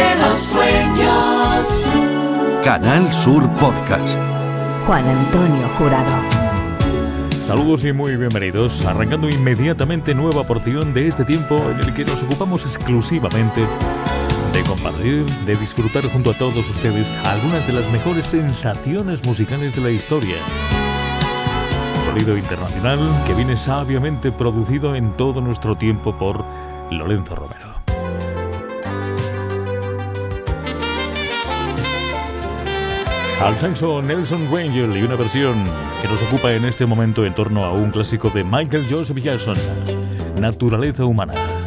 de los sueños. Canal Sur Podcast. Juan Antonio Jurado. Saludos y muy bienvenidos, arrancando inmediatamente nueva porción de este tiempo en el que nos ocupamos exclusivamente de compartir, de disfrutar junto a todos ustedes algunas de las mejores sensaciones musicales de la historia. Sonido internacional que viene sabiamente producido en todo nuestro tiempo por Lorenzo Romero. Al Nelson Rangel y una versión que nos ocupa en este momento en torno a un clásico de Michael Joseph Jackson, Naturaleza Humana.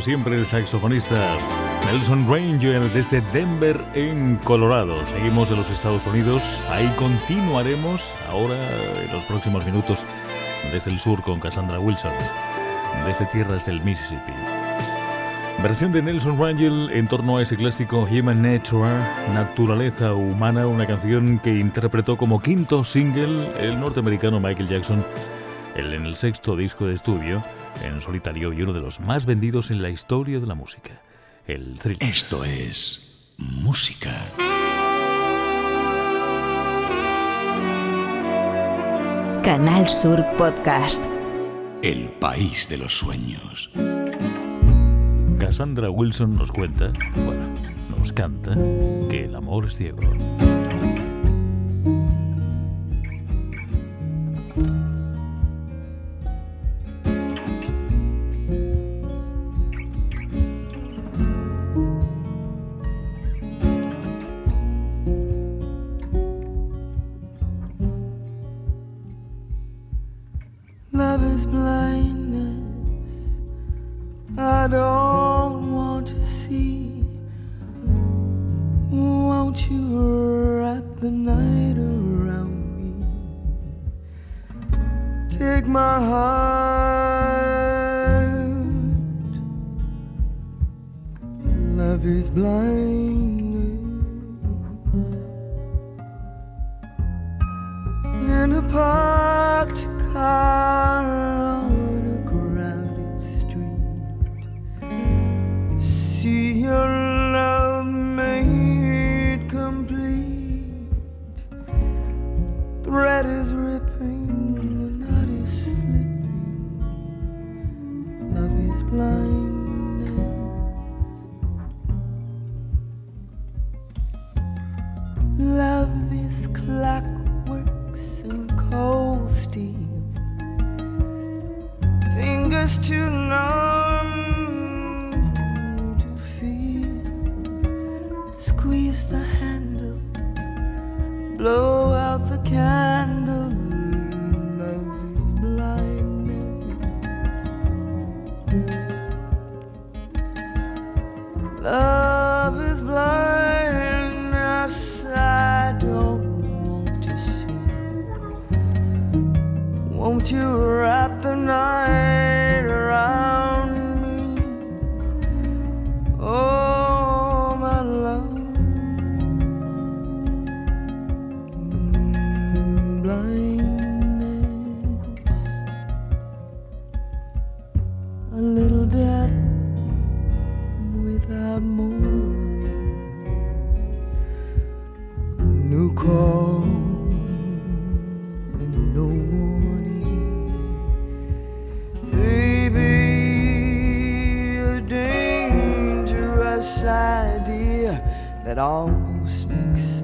Siempre el saxofonista Nelson Ranger desde Denver en Colorado. Seguimos en los Estados Unidos, ahí continuaremos ahora en los próximos minutos desde el sur con Cassandra Wilson, desde tierras del Mississippi. Versión de Nelson Rangel en torno a ese clásico Human Nature, Naturaleza Humana, una canción que interpretó como quinto single el norteamericano Michael Jackson el sexto disco de estudio en solitario y uno de los más vendidos en la historia de la música, el thriller. Esto es música. Canal Sur Podcast. El país de los sueños. Cassandra Wilson nos cuenta, bueno, nos canta, que el amor es ciego. Love is blindness. I don't want to see. Won't you wrap the night around me? Take my heart. Love is blindness. In a heart. that all speaks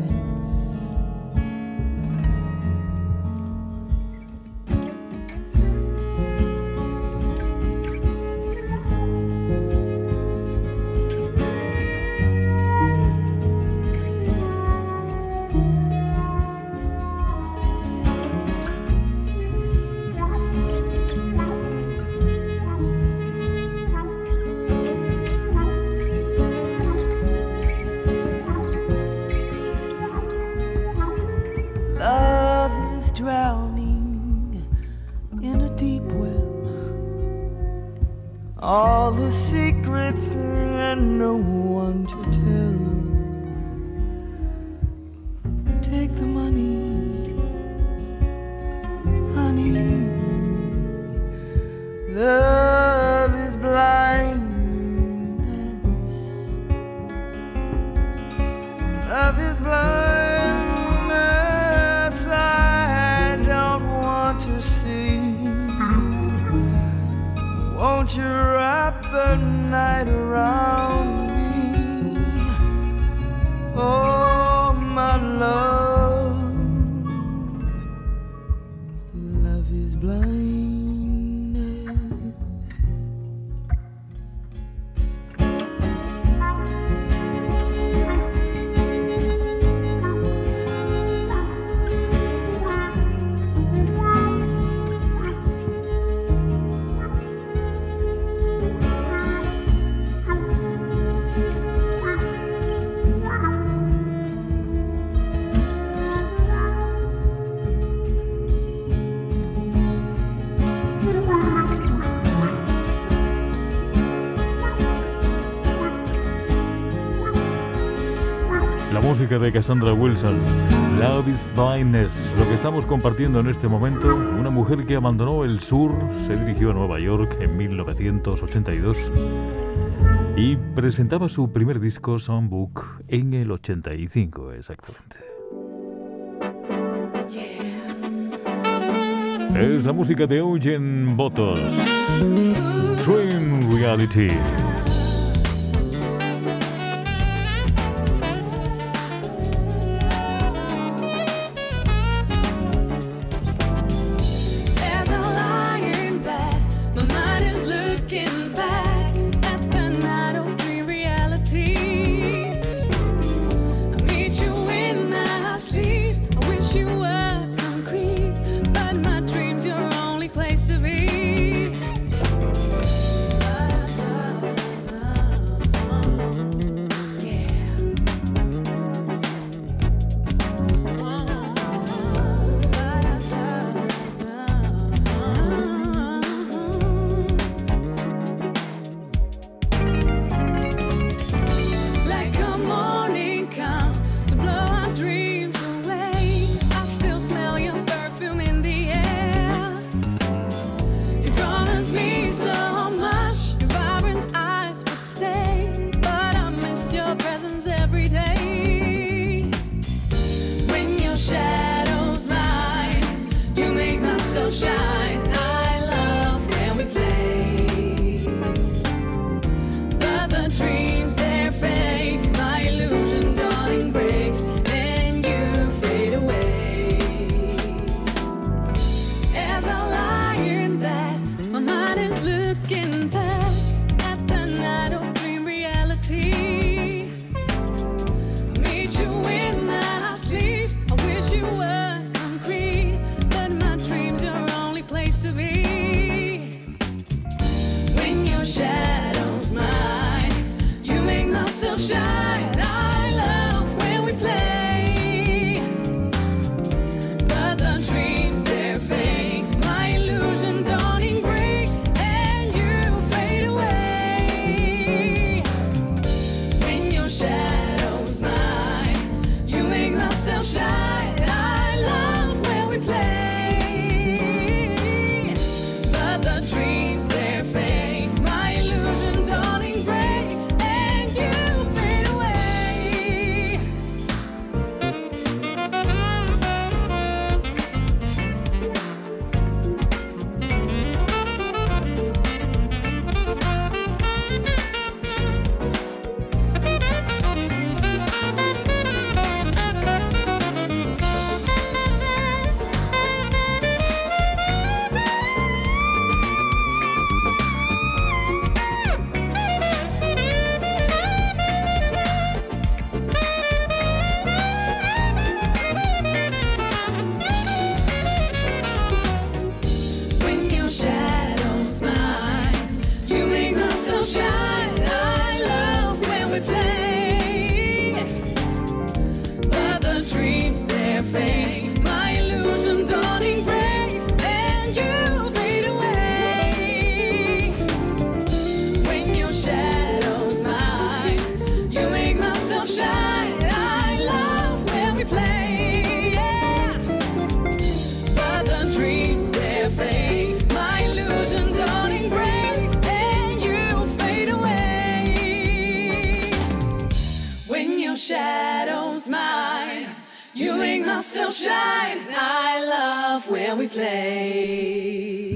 música de Cassandra Wilson. Love is Blindness, lo que estamos compartiendo en este momento, una mujer que abandonó el sur, se dirigió a Nueva York en 1982 y presentaba su primer disco Songbook en el 85 exactamente. Es la música de Eugene Botos. Dream Reality.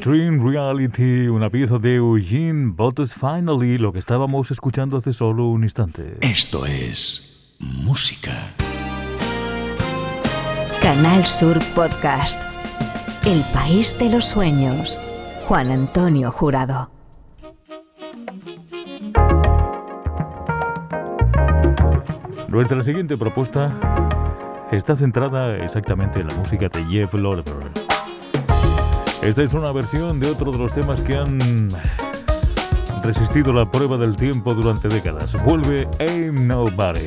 Dream Reality, una pieza de Eugene Bottes Finally, lo que estábamos escuchando hace solo un instante. Esto es música. Canal Sur Podcast. El país de los sueños. Juan Antonio Jurado. Nuestra siguiente propuesta está centrada exactamente en la música de Jeff Lorber. Esta es una versión de otro de los temas que han resistido la prueba del tiempo durante décadas. Vuelve Ain't Nobody.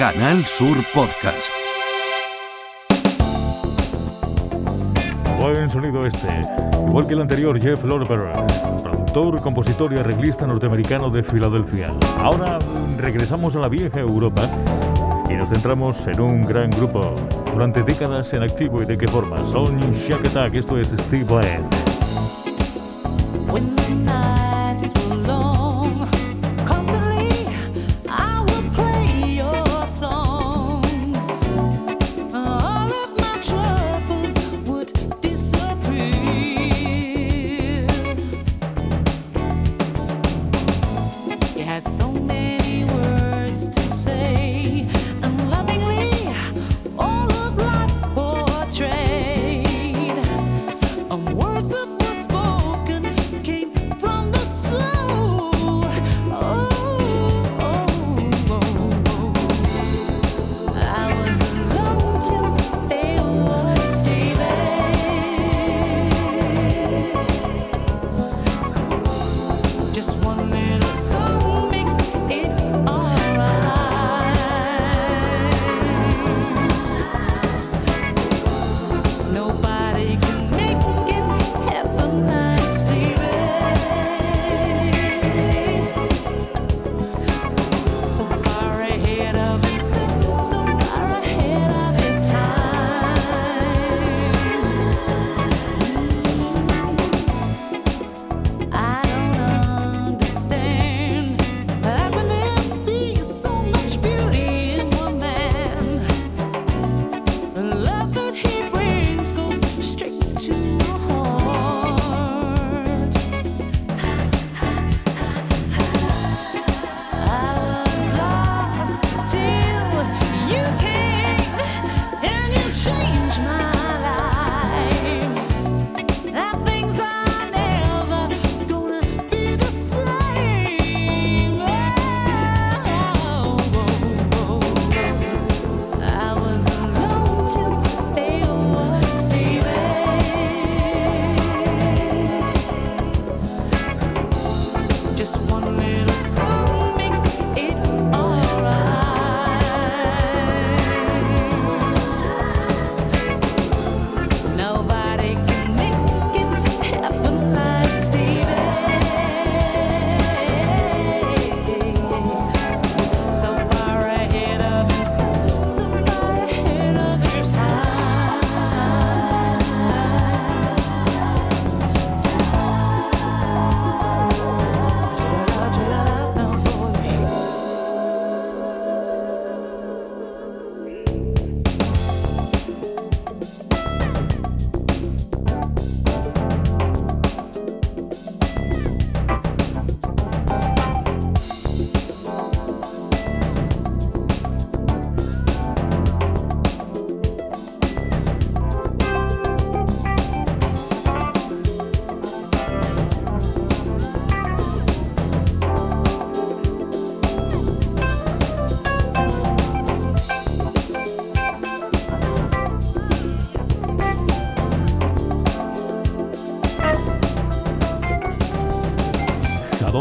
Canal Sur Podcast. Buen sonido este. Igual que el anterior, Jeff Lorber, productor, compositor y arreglista norteamericano de Filadelfia. Ahora regresamos a la vieja Europa y nos centramos en un gran grupo. Durante décadas en activo y de qué forma. Son Shack Attack, esto es Steve Bland.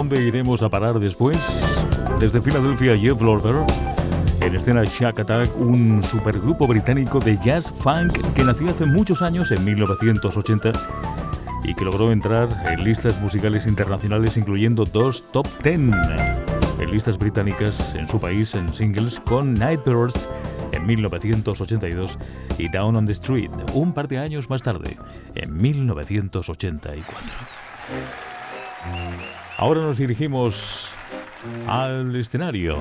Dónde iremos a parar después? Desde Filadelfia, Jeff Lorber. En escena Shack Attack, un supergrupo británico de jazz funk que nació hace muchos años, en 1980, y que logró entrar en listas musicales internacionales, incluyendo dos top ten en listas británicas en su país en singles con Nightbirds en 1982 y Down on the Street un par de años más tarde, en 1984. Ahora nos dirigimos al escenario,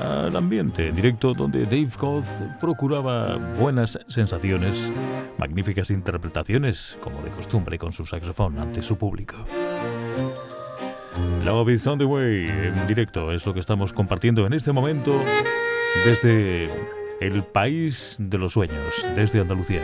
al ambiente directo donde Dave Coth procuraba buenas sensaciones, magníficas interpretaciones, como de costumbre con su saxofón ante su público. Love is on the way en directo es lo que estamos compartiendo en este momento desde el país de los sueños, desde Andalucía.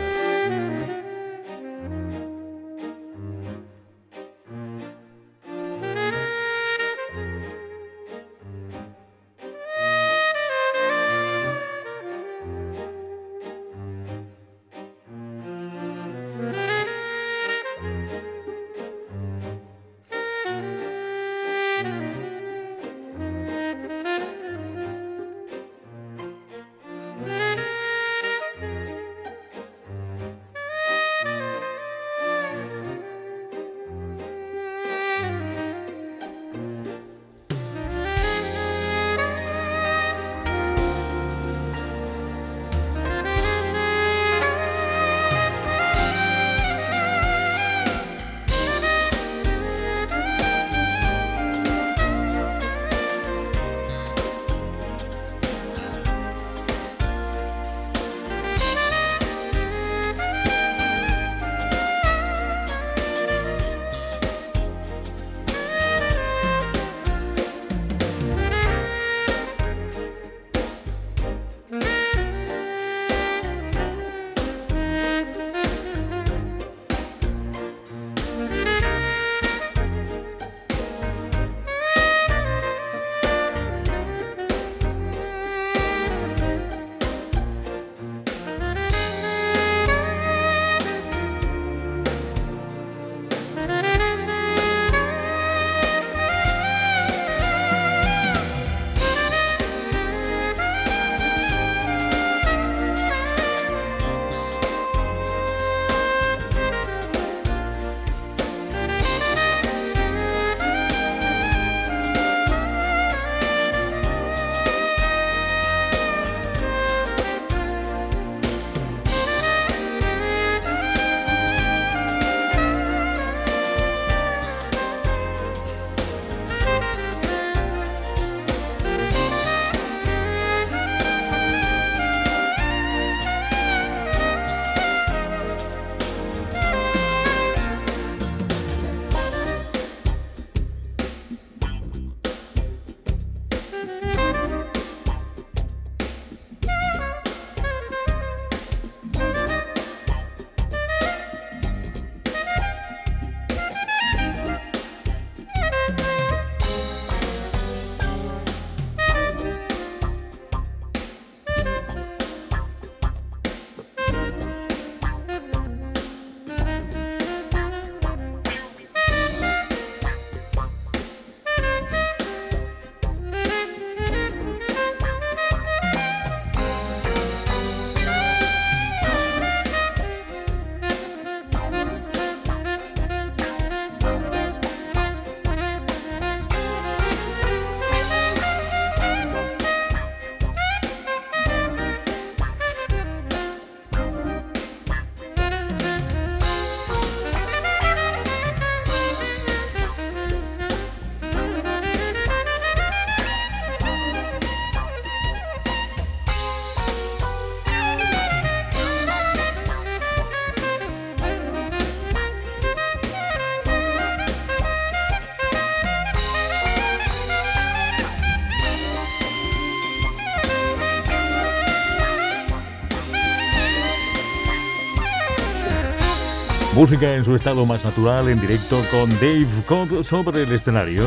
Música en su estado más natural en directo con Dave Codd sobre el escenario.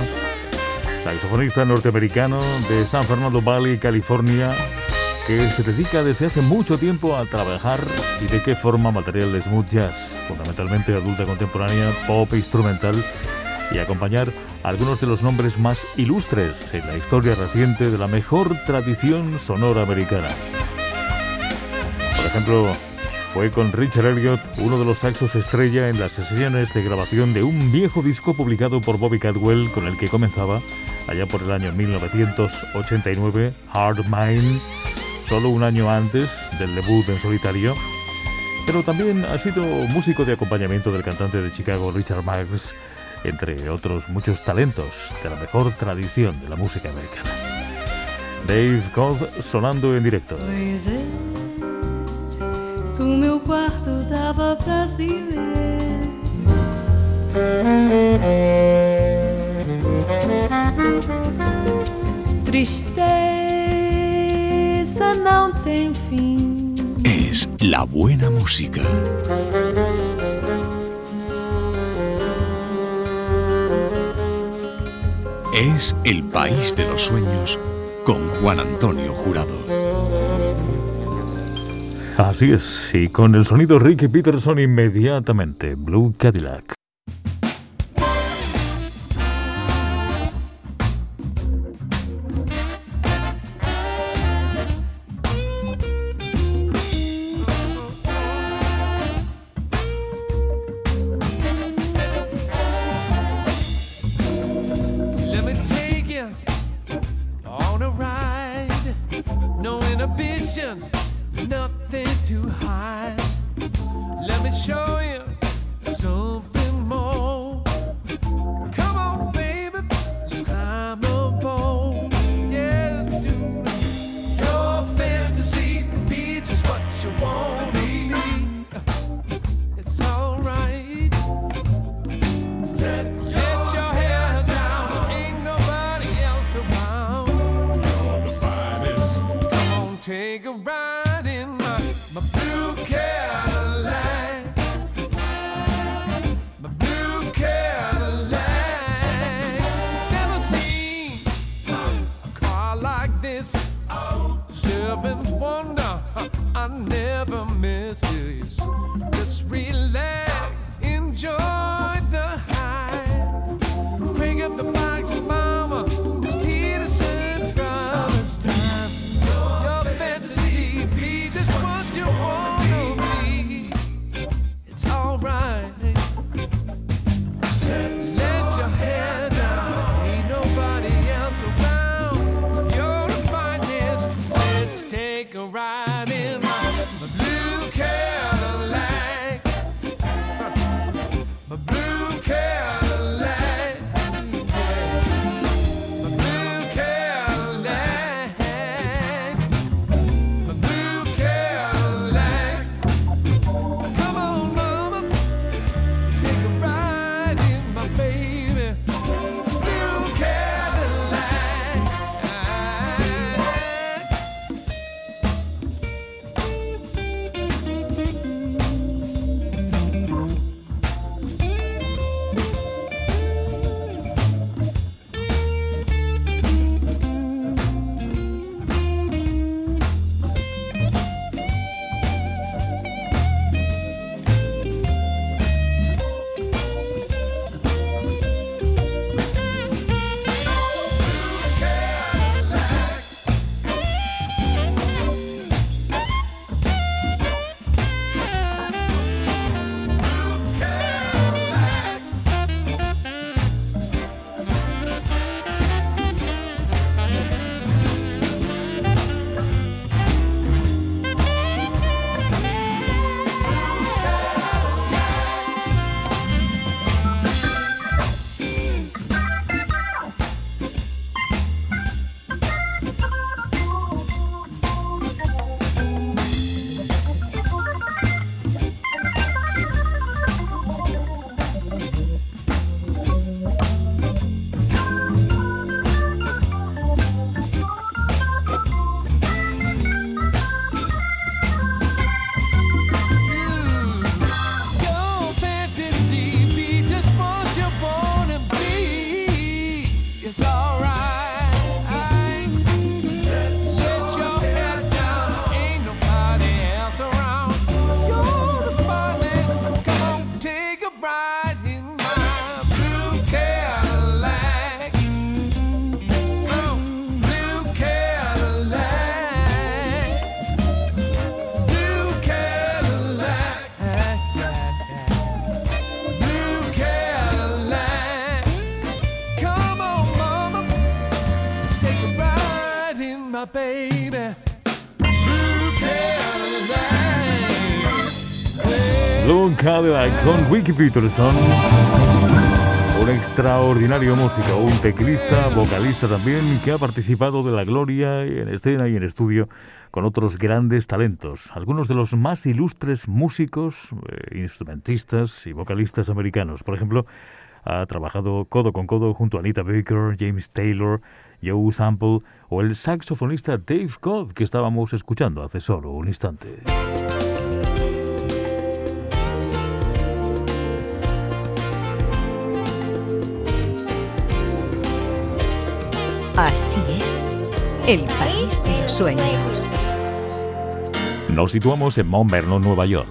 Saxofonista norteamericano de San Fernando Valley, California, que se dedica desde hace mucho tiempo a trabajar y de qué forma material de smooth jazz, fundamentalmente adulta contemporánea, pop e instrumental, y acompañar algunos de los nombres más ilustres en la historia reciente de la mejor tradición sonora americana. Por ejemplo, fue con Richard Elliot uno de los saxos estrella en las sesiones de grabación de un viejo disco publicado por Bobby Cadwell con el que comenzaba allá por el año 1989, Hard Mind, solo un año antes del debut en solitario. Pero también ha sido músico de acompañamiento del cantante de Chicago Richard Marx, entre otros muchos talentos de la mejor tradición de la música americana. Dave Codd sonando en directo. Do meu quarto dava pra se ver. Tristeza não tem fim. Es la buena música. Es el país de los sueños con Juan Antonio Jurado. Así es, y con el sonido Ricky Peterson inmediatamente, Blue Cadillac. Nothing to hide. Let me show you something more. Come on, con Ricky Peterson. Un extraordinario músico, un teclista, vocalista también, que ha participado de la gloria en escena y en estudio con otros grandes talentos, algunos de los más ilustres músicos, eh, instrumentistas y vocalistas americanos. Por ejemplo, ha trabajado codo con codo junto a Anita Baker, James Taylor, Joe Sample o el saxofonista Dave Cobb que estábamos escuchando hace solo un instante. Así es, el país de los sueños. Nos situamos en Mount Vernon, Nueva York.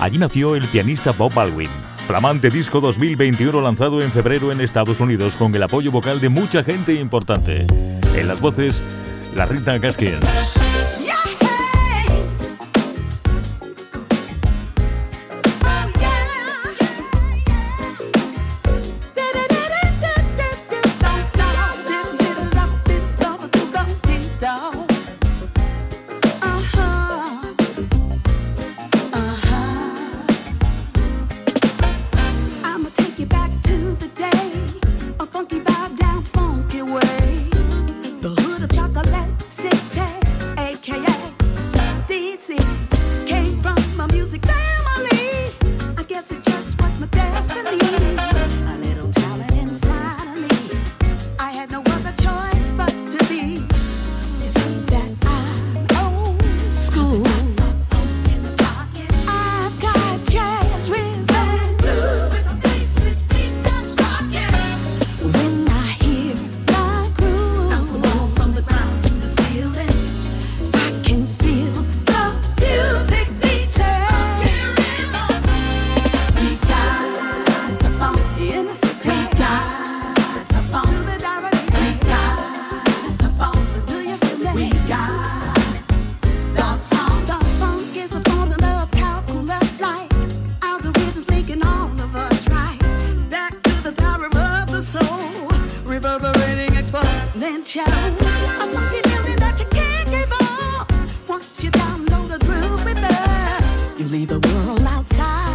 Allí nació el pianista Bob Baldwin. Flamante disco 2021 lanzado en febrero en Estados Unidos con el apoyo vocal de mucha gente importante. En las voces, la Rita Gaskins. You download a groove with us, you leave the world outside.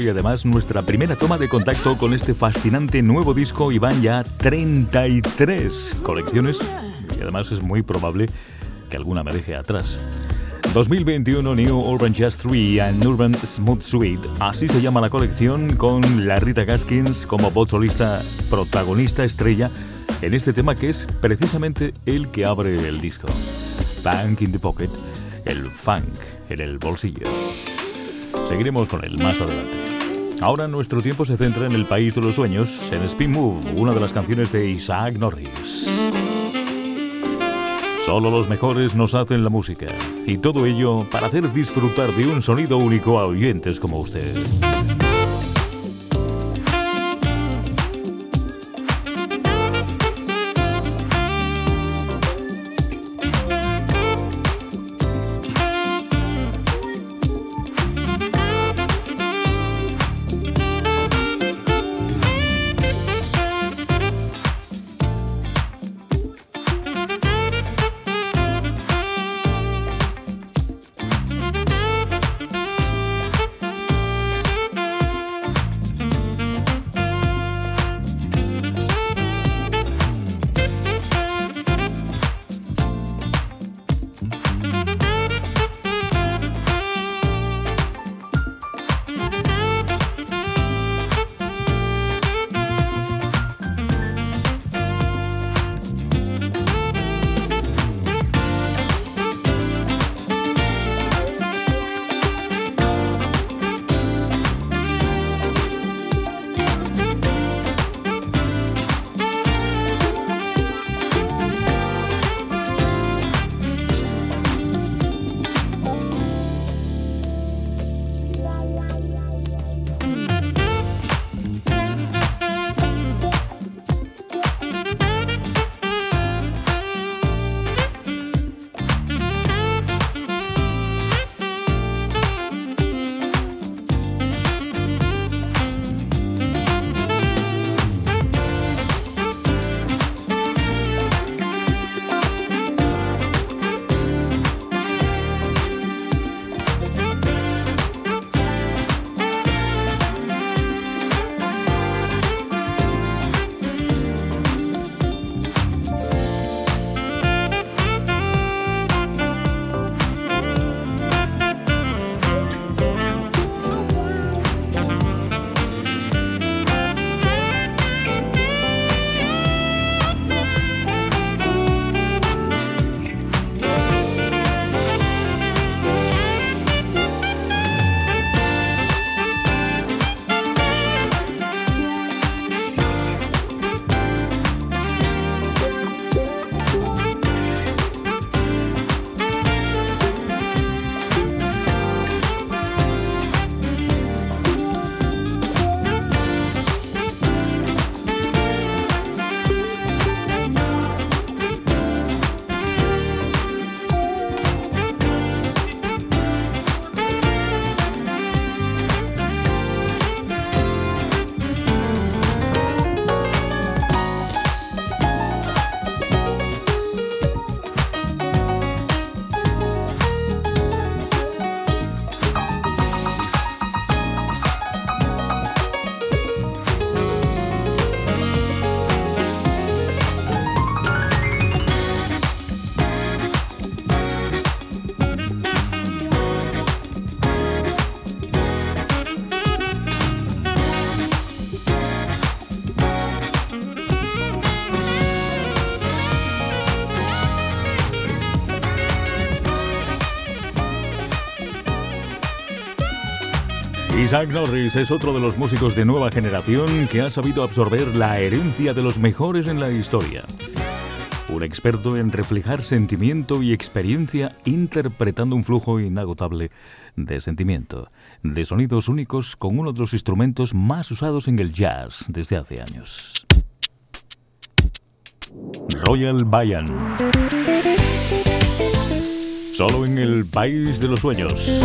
Y además nuestra primera toma de contacto con este fascinante nuevo disco y van ya 33 colecciones y además es muy probable que alguna me deje atrás. 2021 New Urban Jazz 3 and Urban Smooth Suite, así se llama la colección con la Rita Gaskins como voz solista protagonista estrella en este tema que es precisamente el que abre el disco. Funk in the Pocket, el funk en el bolsillo. Seguiremos con él más adelante. Ahora nuestro tiempo se centra en el país de los sueños, en Spin Move, una de las canciones de Isaac Norris. Solo los mejores nos hacen la música, y todo ello para hacer disfrutar de un sonido único a oyentes como usted. Isaac Norris es otro de los músicos de nueva generación que ha sabido absorber la herencia de los mejores en la historia. Un experto en reflejar sentimiento y experiencia interpretando un flujo inagotable de sentimiento, de sonidos únicos con uno de los instrumentos más usados en el jazz desde hace años. Royal Bayan. Solo en el país de los sueños.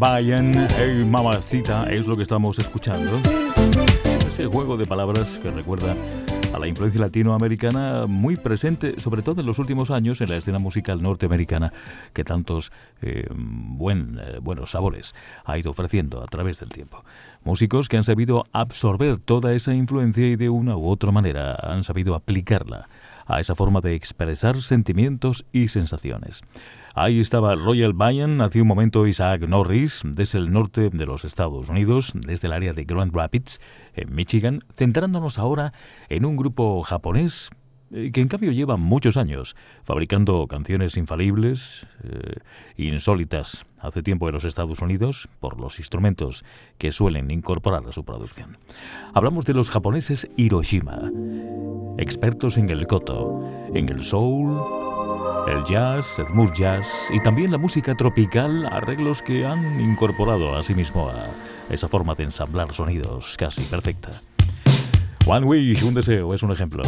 Bayan, hey mamacita, es lo que estamos escuchando. Ese juego de palabras que recuerda a la influencia latinoamericana muy presente, sobre todo en los últimos años, en la escena musical norteamericana, que tantos eh, buen, eh, buenos sabores ha ido ofreciendo a través del tiempo. Músicos que han sabido absorber toda esa influencia y de una u otra manera han sabido aplicarla a esa forma de expresar sentimientos y sensaciones. Ahí estaba Royal Bayan, hace un momento Isaac Norris, desde el norte de los Estados Unidos, desde el área de Grand Rapids, en Michigan, centrándonos ahora en un grupo japonés eh, que en cambio lleva muchos años fabricando canciones infalibles, eh, insólitas hace tiempo en los Estados Unidos por los instrumentos que suelen incorporar a su producción. Hablamos de los japoneses Hiroshima, expertos en el koto, en el soul, el jazz, smooth jazz y también la música tropical, arreglos que han incorporado a sí mismo a esa forma de ensamblar sonidos casi perfecta. One Wish, un deseo, es un ejemplo.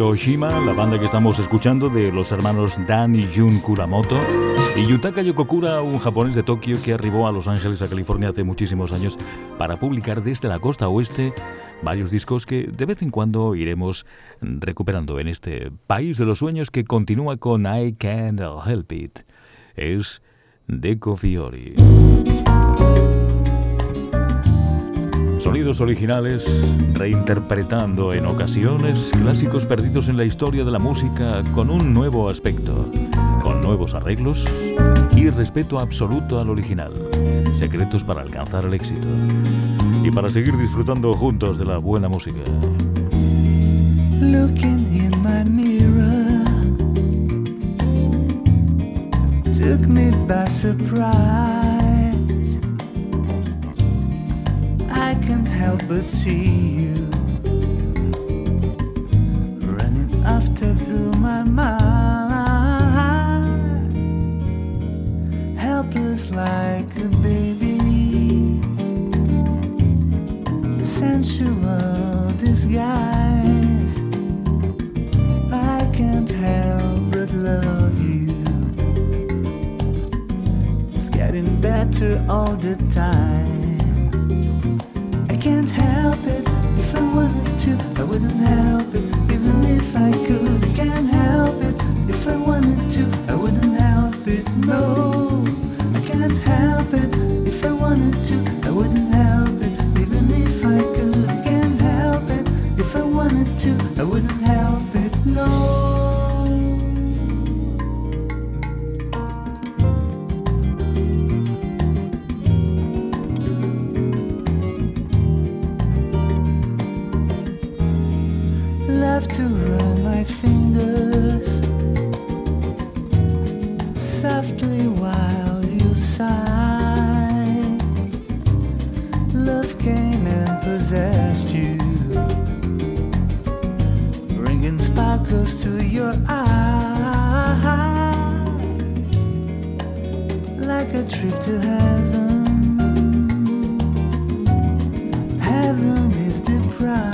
Hiroshima, la banda que estamos escuchando de los hermanos Dan y Jun Kuramoto, y Yutaka Yokokura, un japonés de Tokio que arribó a Los Ángeles, a California hace muchísimos años para publicar desde la costa oeste varios discos que de vez en cuando iremos recuperando en este país de los sueños que continúa con I Can't Help It. Es Deco Fiori. Sonidos originales, reinterpretando en ocasiones clásicos perdidos en la historia de la música con un nuevo aspecto, con nuevos arreglos y respeto absoluto al original. Secretos para alcanzar el éxito y para seguir disfrutando juntos de la buena música. Looking in my mirror took me by surprise. I can't help but see you running after through my mind, helpless like a baby, sensual disguise. I can't help but love you. It's getting better all the time. Can't help it. If I wanted to, I wouldn't help it. Even if I could, I can't help it. If I wanted to, I wouldn't help it. No, I can't help it. If I wanted to, I wouldn't help it. Even if I could, I can't help it. If I wanted to, I wouldn't help it. Sparkles to your eyes, like a trip to heaven. Heaven is the prize.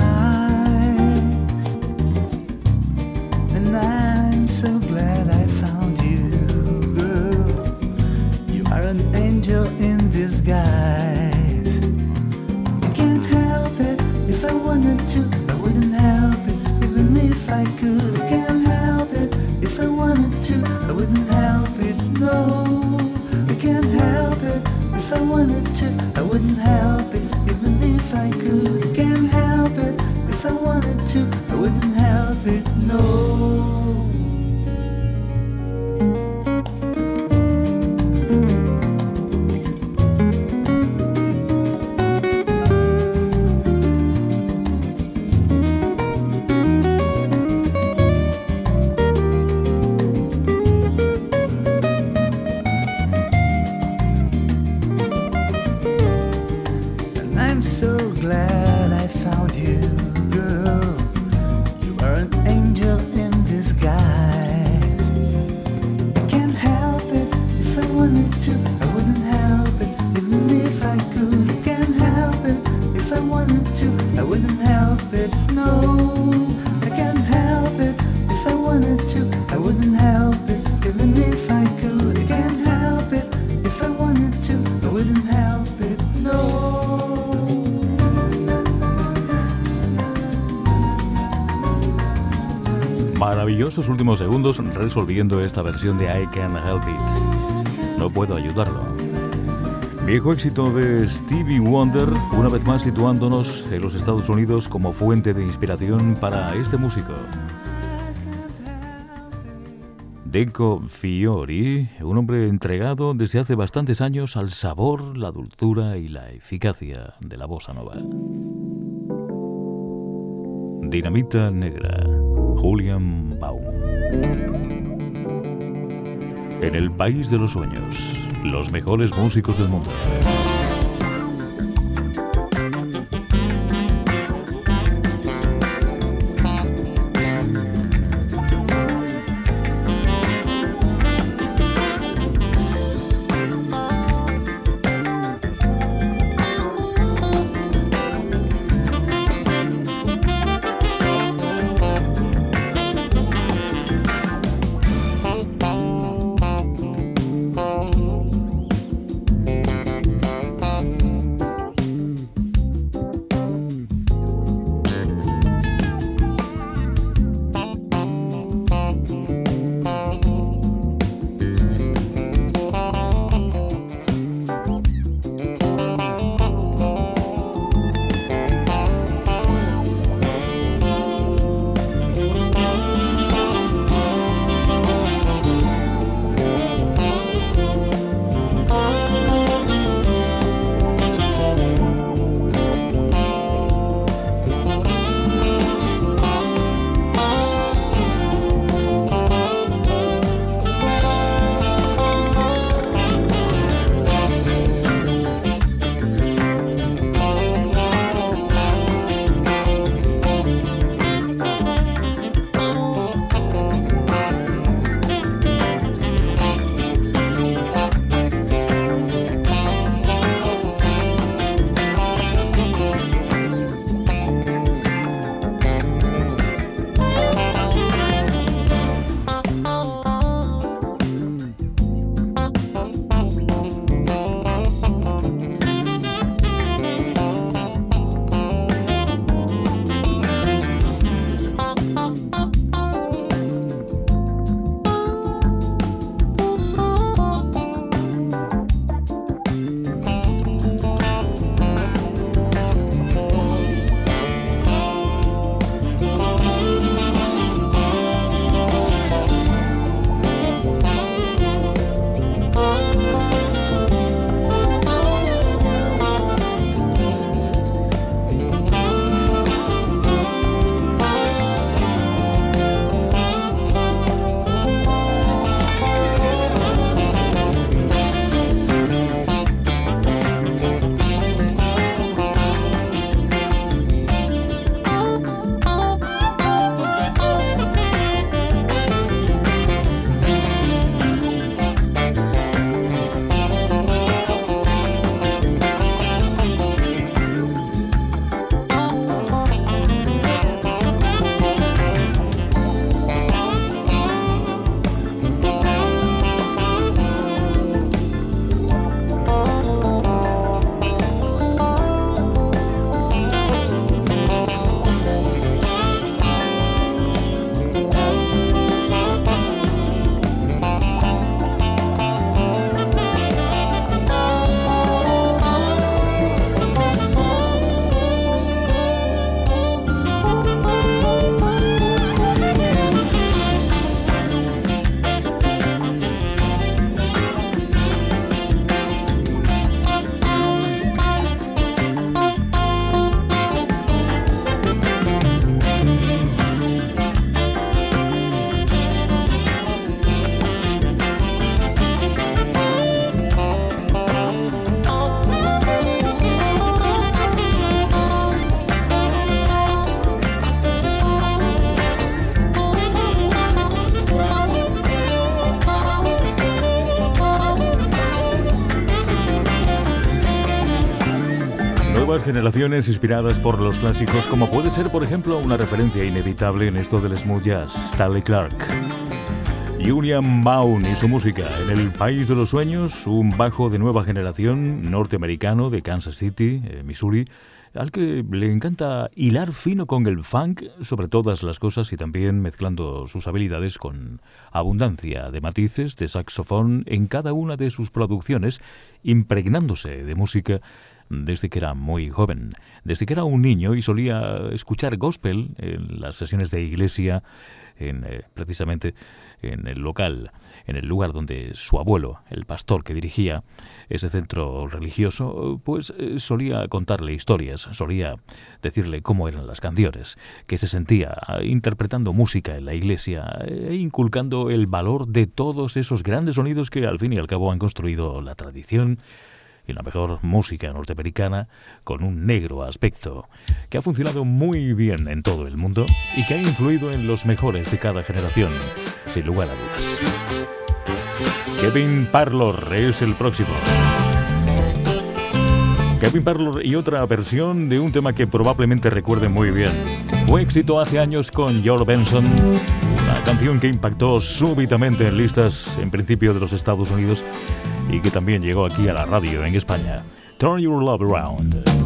Últimos segundos resolviendo esta versión de I Can't Help It. No puedo ayudarlo. Viejo éxito de Stevie Wonder, una vez más situándonos en los Estados Unidos como fuente de inspiración para este músico. Deco Fiori, un hombre entregado desde hace bastantes años al sabor, la dulzura y la eficacia de la bossa nova. Dinamita Negra, Julian Baum. En el país de los sueños, los mejores músicos del mundo. Generaciones inspiradas por los clásicos, como puede ser, por ejemplo, una referencia inevitable en esto del smooth jazz, Stanley Clark. Julian Baum y su música en el País de los Sueños, un bajo de nueva generación norteamericano de Kansas City, eh, Missouri, al que le encanta hilar fino con el funk sobre todas las cosas y también mezclando sus habilidades con abundancia de matices de saxofón en cada una de sus producciones, impregnándose de música desde que era muy joven, desde que era un niño y solía escuchar gospel en las sesiones de iglesia, en, eh, precisamente en el local, en el lugar donde su abuelo, el pastor que dirigía ese centro religioso, pues eh, solía contarle historias, solía decirle cómo eran las canciones, que se sentía interpretando música en la iglesia e inculcando el valor de todos esos grandes sonidos que al fin y al cabo han construido la tradición y la mejor música norteamericana con un negro aspecto, que ha funcionado muy bien en todo el mundo y que ha influido en los mejores de cada generación, sin lugar a dudas. Kevin Parlor es el próximo. Kevin Parlor y otra versión de un tema que probablemente recuerden muy bien. Fue éxito hace años con George Benson, una canción que impactó súbitamente en listas en principio de los Estados Unidos y que también llegó aquí a la radio en España. Turn Your Love Around.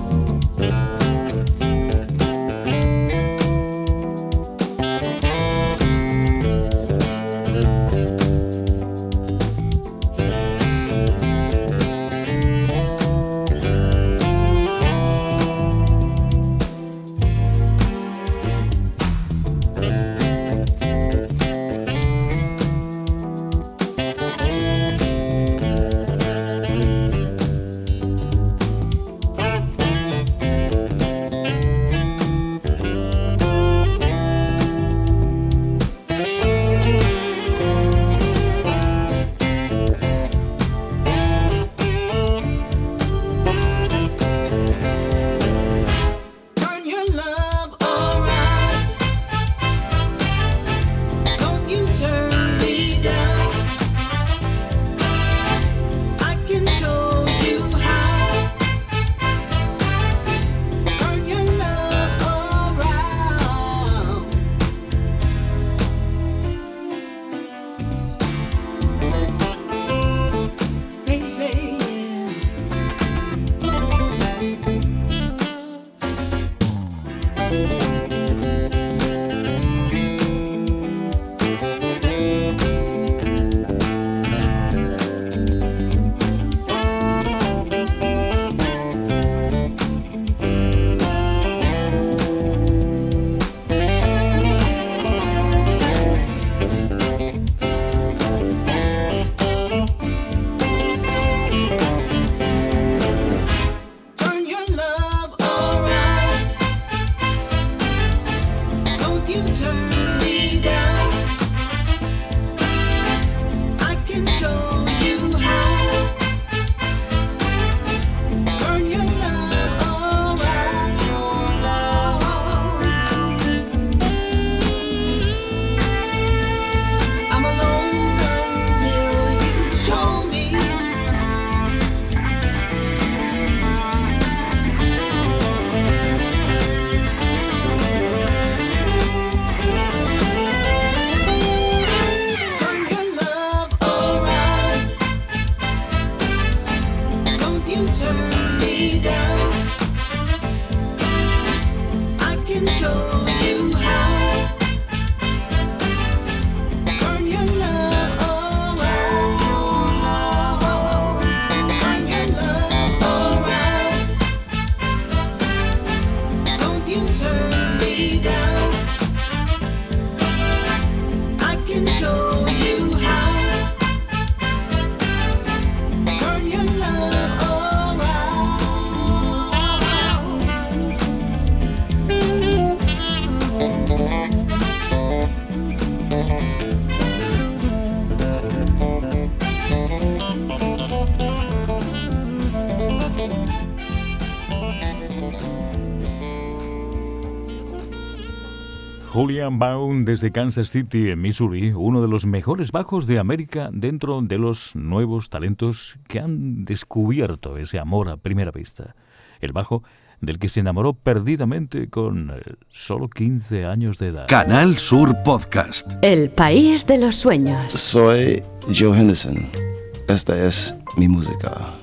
Baum desde Kansas City, en Missouri, uno de los mejores bajos de América dentro de los nuevos talentos que han descubierto ese amor a primera vista. El bajo del que se enamoró perdidamente con eh, solo 15 años de edad. Canal Sur Podcast. El país de los sueños. Soy Joe Henderson. Esta es mi música.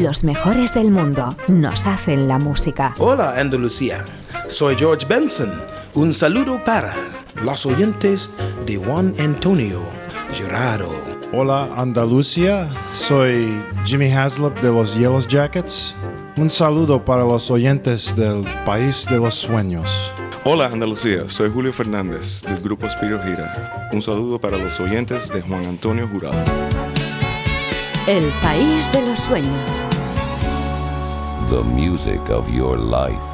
Los mejores del mundo nos hacen la música. Hola Andalucía, soy George Benson. Un saludo para los oyentes de Juan Antonio Jurado. Hola Andalucía, soy Jimmy Haslip de los Yellow Jackets. Un saludo para los oyentes del País de los Sueños. Hola Andalucía, soy Julio Fernández del grupo Spiro Gira. Un saludo para los oyentes de Juan Antonio Jurado. El país de los sueños. The music of your life.